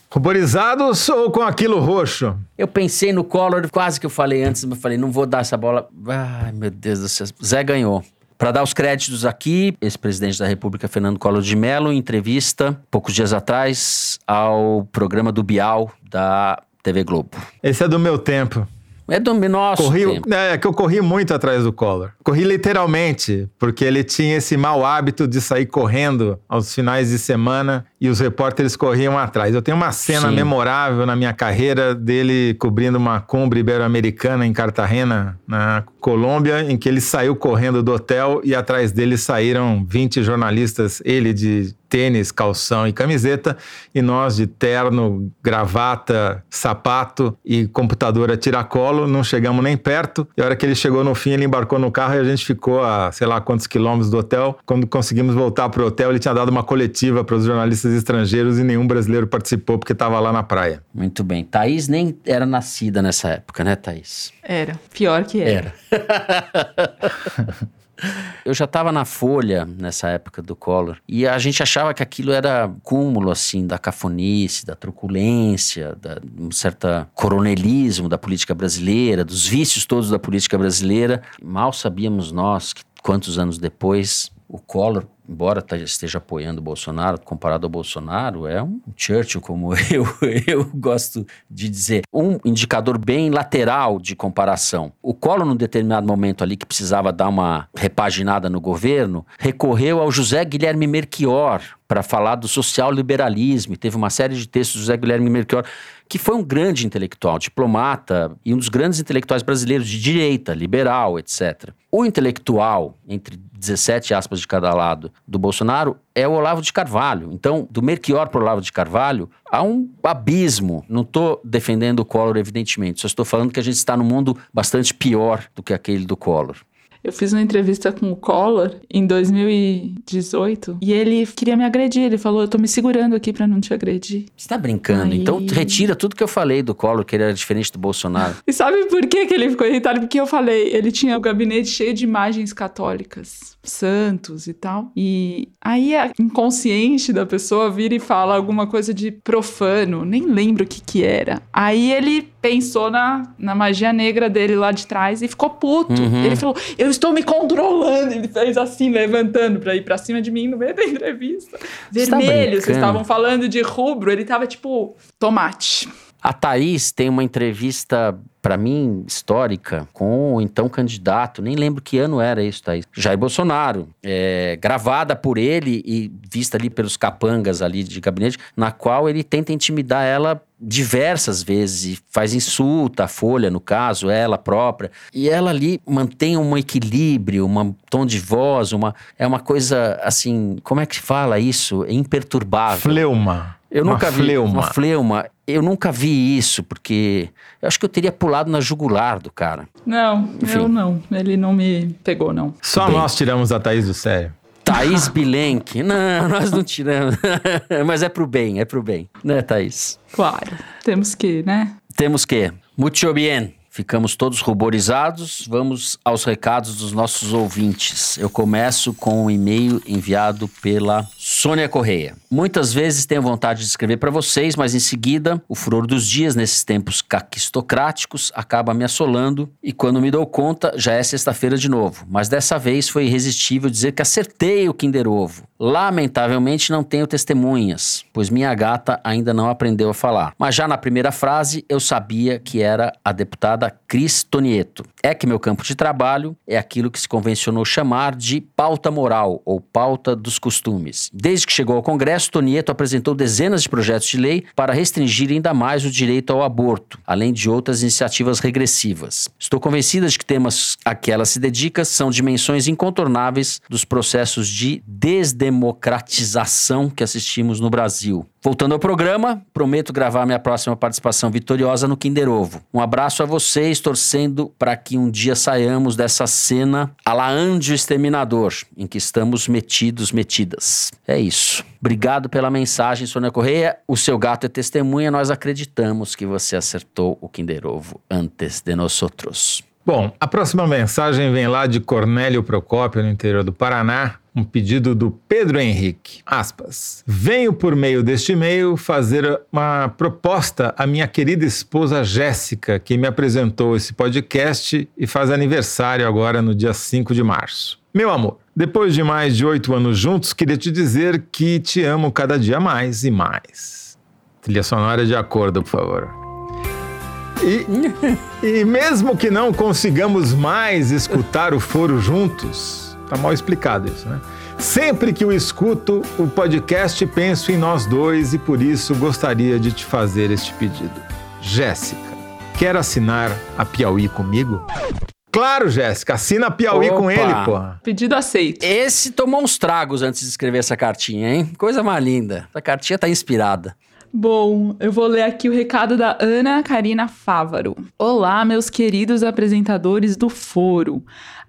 Ruborizados ou com aquilo roxo? Eu pensei no Collor, quase que eu falei antes, mas falei, não vou dar essa bola. Ai, meu Deus do céu. Zé ganhou. Para dar os créditos aqui, esse presidente da República, Fernando Collor de Mello, em entrevista, poucos dias atrás, ao programa do Bial da TV Globo. Esse é do meu tempo. É do nosso corri, tempo. É, é que eu corri muito atrás do Collor. Corri literalmente, porque ele tinha esse mau hábito de sair correndo aos finais de semana e os repórteres corriam atrás. Eu tenho uma cena Sim. memorável na minha carreira dele cobrindo uma cumbre ibero-americana em Cartagena, na Colômbia, em que ele saiu correndo do hotel e atrás dele saíram 20 jornalistas, ele de tênis, calção e camiseta, e nós de terno, gravata, sapato e computador a tiracolo, não chegamos nem perto. E a hora que ele chegou no fim, ele embarcou no carro e a gente ficou a sei lá quantos quilômetros do hotel. Quando conseguimos voltar para o hotel, ele tinha dado uma coletiva para os jornalistas estrangeiros e nenhum brasileiro participou porque estava lá na praia. Muito bem. Thaís nem era nascida nessa época, né, Thaís? Era. Pior que era. Era. Eu já estava na Folha nessa época do Collor e a gente achava que aquilo era cúmulo assim da cafonice, da truculência, da um certo coronelismo da política brasileira, dos vícios todos da política brasileira. Mal sabíamos nós que quantos anos depois o Collor embora esteja apoiando o Bolsonaro, comparado ao Bolsonaro, é um Churchill, como eu, eu gosto de dizer. Um indicador bem lateral de comparação. O Collor, num determinado momento ali que precisava dar uma repaginada no governo, recorreu ao José Guilherme Merchior para falar do social-liberalismo. Teve uma série de textos do José Guilherme Merchior que foi um grande intelectual, diplomata e um dos grandes intelectuais brasileiros de direita, liberal, etc. O intelectual, entre 17 aspas de cada lado, do Bolsonaro é o Olavo de Carvalho. Então, do Merchior para o Olavo de Carvalho, há um abismo. Não estou defendendo o Collor, evidentemente, só estou falando que a gente está num mundo bastante pior do que aquele do Collor. Eu fiz uma entrevista com o Collor em 2018 e ele queria me agredir. Ele falou: Eu tô me segurando aqui para não te agredir. Você tá brincando? Aí... Então retira tudo que eu falei do Collor, que ele era diferente do Bolsonaro. e sabe por que, que ele ficou irritado? Porque eu falei: ele tinha o gabinete cheio de imagens católicas, santos e tal. E aí a inconsciente da pessoa vira e fala alguma coisa de profano, nem lembro o que que era. Aí ele pensou na, na magia negra dele lá de trás e ficou puto. Uhum. Ele falou: Eu estou me controlando. Ele fez assim, levantando para ir para cima de mim no meio da entrevista. Tá Vermelho, vocês estavam falando de rubro, ele tava tipo tomate. A Thaís tem uma entrevista, para mim, histórica, com o então candidato, nem lembro que ano era isso, Thaís, Jair Bolsonaro, é, gravada por ele e vista ali pelos capangas ali de gabinete, na qual ele tenta intimidar ela diversas vezes faz insulta a Folha, no caso, ela própria. E ela ali mantém um equilíbrio, um tom de voz, uma é uma coisa assim, como é que se fala isso? Imperturbável. Fleuma. Eu uma nunca vi fleuma. uma fleuma. Eu nunca vi isso, porque eu acho que eu teria pulado na jugular do cara. Não, Enfim. eu não. Ele não me pegou, não. Só Bem. nós tiramos a Thaís do sério. Thaís Bilenque. Não, nós não tiramos. Mas é pro bem, é pro bem. Né, Thaís? Claro. Temos que, né? Temos que. Muito bem. Ficamos todos ruborizados. Vamos aos recados dos nossos ouvintes. Eu começo com um e-mail enviado pela Sônia Correia. Muitas vezes tenho vontade de escrever para vocês, mas em seguida, o furor dos dias nesses tempos caquistocráticos acaba me assolando e quando me dou conta, já é sexta-feira de novo. Mas dessa vez foi irresistível dizer que acertei o Kinder Ovo. Lamentavelmente não tenho testemunhas, pois minha gata ainda não aprendeu a falar. Mas já na primeira frase eu sabia que era a deputada Cris Tonieto. É que meu campo de trabalho é aquilo que se convencionou chamar de pauta moral ou pauta dos costumes. Desde que chegou ao Congresso, Tonieto apresentou dezenas de projetos de lei para restringir ainda mais o direito ao aborto, além de outras iniciativas regressivas. Estou convencida de que temas a que ela se dedica são dimensões incontornáveis dos processos de desdemocratização que assistimos no Brasil. Voltando ao programa, prometo gravar minha próxima participação vitoriosa no Kinder Ovo. Um abraço a vocês, torcendo para que um dia saiamos dessa cena a la Anjo Exterminador, em que estamos metidos, metidas. É isso. Obrigado pela mensagem, Sônia Correia. O seu gato é testemunha, nós acreditamos que você acertou o Kinder Ovo antes de nós outros. Bom, a próxima mensagem vem lá de Cornélio Procópio, no interior do Paraná. Um pedido do Pedro Henrique. Aspas. Venho por meio deste e-mail fazer uma proposta à minha querida esposa Jéssica, que me apresentou esse podcast e faz aniversário agora no dia 5 de março. Meu amor, depois de mais de oito anos juntos, queria te dizer que te amo cada dia mais e mais. Trilha sonora de acordo, por favor. E, e mesmo que não consigamos mais escutar o foro juntos, tá mal explicado isso, né? Sempre que o escuto, o podcast penso em nós dois e por isso gostaria de te fazer este pedido. Jéssica, quer assinar a Piauí comigo? Claro, Jéssica, assina a Piauí Opa. com ele, porra. Pedido aceito. Esse tomou uns tragos antes de escrever essa cartinha, hein? Coisa mais linda. Essa cartinha tá inspirada. Bom, eu vou ler aqui o recado da Ana Karina Fávaro. Olá, meus queridos apresentadores do Foro.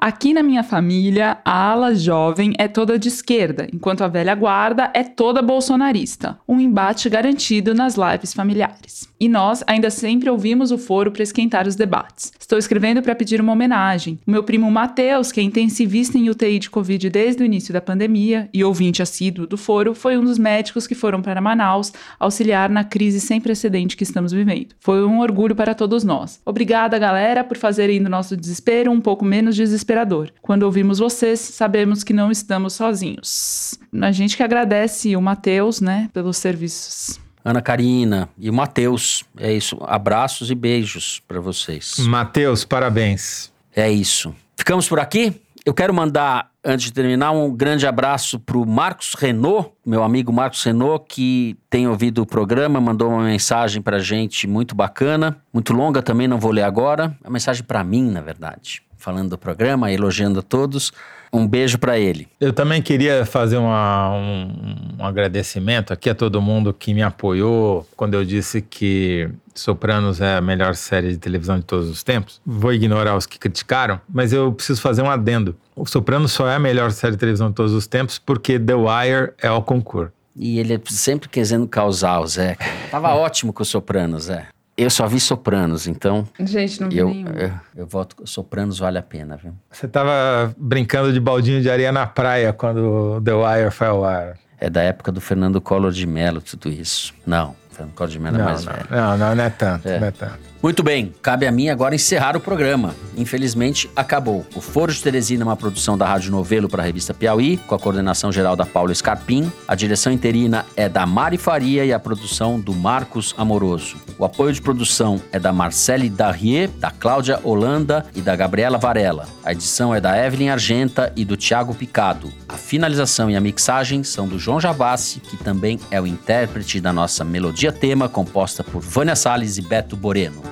Aqui na minha família, a ala jovem é toda de esquerda, enquanto a velha guarda é toda bolsonarista. Um embate garantido nas lives familiares. E nós ainda sempre ouvimos o foro para esquentar os debates. Estou escrevendo para pedir uma homenagem. O meu primo Matheus, que é intensivista em UTI de Covid desde o início da pandemia e ouvinte assíduo do foro, foi um dos médicos que foram para Manaus auxiliar na crise sem precedente que estamos vivendo. Foi um orgulho para todos nós. Obrigada, galera, por fazerem do nosso desespero um pouco menos desesperador. Quando ouvimos vocês, sabemos que não estamos sozinhos. A gente que agradece o Matheus, né, pelos serviços. Ana Karina e o Matheus. É isso. Abraços e beijos para vocês. Matheus, parabéns. É isso. Ficamos por aqui. Eu quero mandar, antes de terminar, um grande abraço pro Marcos Renault, meu amigo Marcos Renault, que tem ouvido o programa, mandou uma mensagem pra gente muito bacana, muito longa também, não vou ler agora. É uma mensagem para mim, na verdade. Falando do programa, elogiando a todos. Um beijo para ele. Eu também queria fazer uma, um, um, agradecimento aqui a todo mundo que me apoiou quando eu disse que Sopranos é a melhor série de televisão de todos os tempos. Vou ignorar os que criticaram, mas eu preciso fazer um adendo. O Sopranos só é a melhor série de televisão de todos os tempos porque The Wire é ao concurso. E ele é sempre querendo causar o Zé. Tava ótimo com o Sopranos, Zé. Eu só vi Sopranos, então. Gente, não vi eu, nenhum. eu, eu voto Sopranos vale a pena, viu? Você tava brincando de baldinho de areia na praia quando The Wire foi ao ar. É da época do Fernando Collor de Mello, tudo isso. Não, Fernando Collor de Mello é Não, mais não, velho. não, não, não é tanto, É. não é tanto. Muito bem, cabe a mim agora encerrar o programa. Infelizmente, acabou. O Foro de Teresina é uma produção da Rádio Novelo para a revista Piauí, com a coordenação geral da Paula Scarpim. A direção interina é da Mari Faria e a produção do Marcos Amoroso. O apoio de produção é da Marcele Darrier, da Cláudia Holanda e da Gabriela Varela. A edição é da Evelyn Argenta e do Thiago Picado. A finalização e a mixagem são do João Javassi, que também é o intérprete da nossa melodia tema, composta por Vânia Salles e Beto Boreno.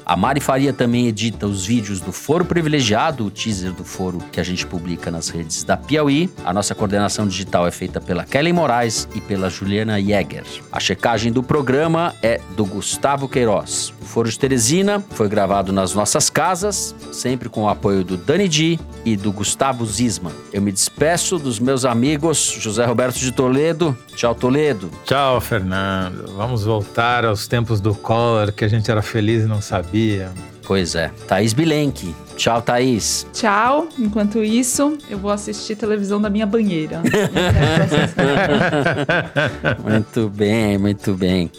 A Mari Faria também edita os vídeos do Foro Privilegiado, o teaser do foro que a gente publica nas redes da Piauí. A nossa coordenação digital é feita pela Kelly Moraes e pela Juliana Jäger. A checagem do programa é do Gustavo Queiroz. O Foro de Teresina foi gravado nas nossas casas, sempre com o apoio do Dani Di e do Gustavo Zisman. Eu me despeço dos meus amigos José Roberto de Toledo. Tchau, Toledo. Tchau, Fernando. Vamos voltar aos tempos do Collor, que a gente era feliz e não sabia. Pois é. Thaís Bilenque. Tchau, Thaís. Tchau. Enquanto isso, eu vou assistir televisão da minha banheira. muito bem, muito bem.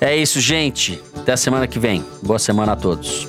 É isso, gente. Até a semana que vem. Boa semana a todos.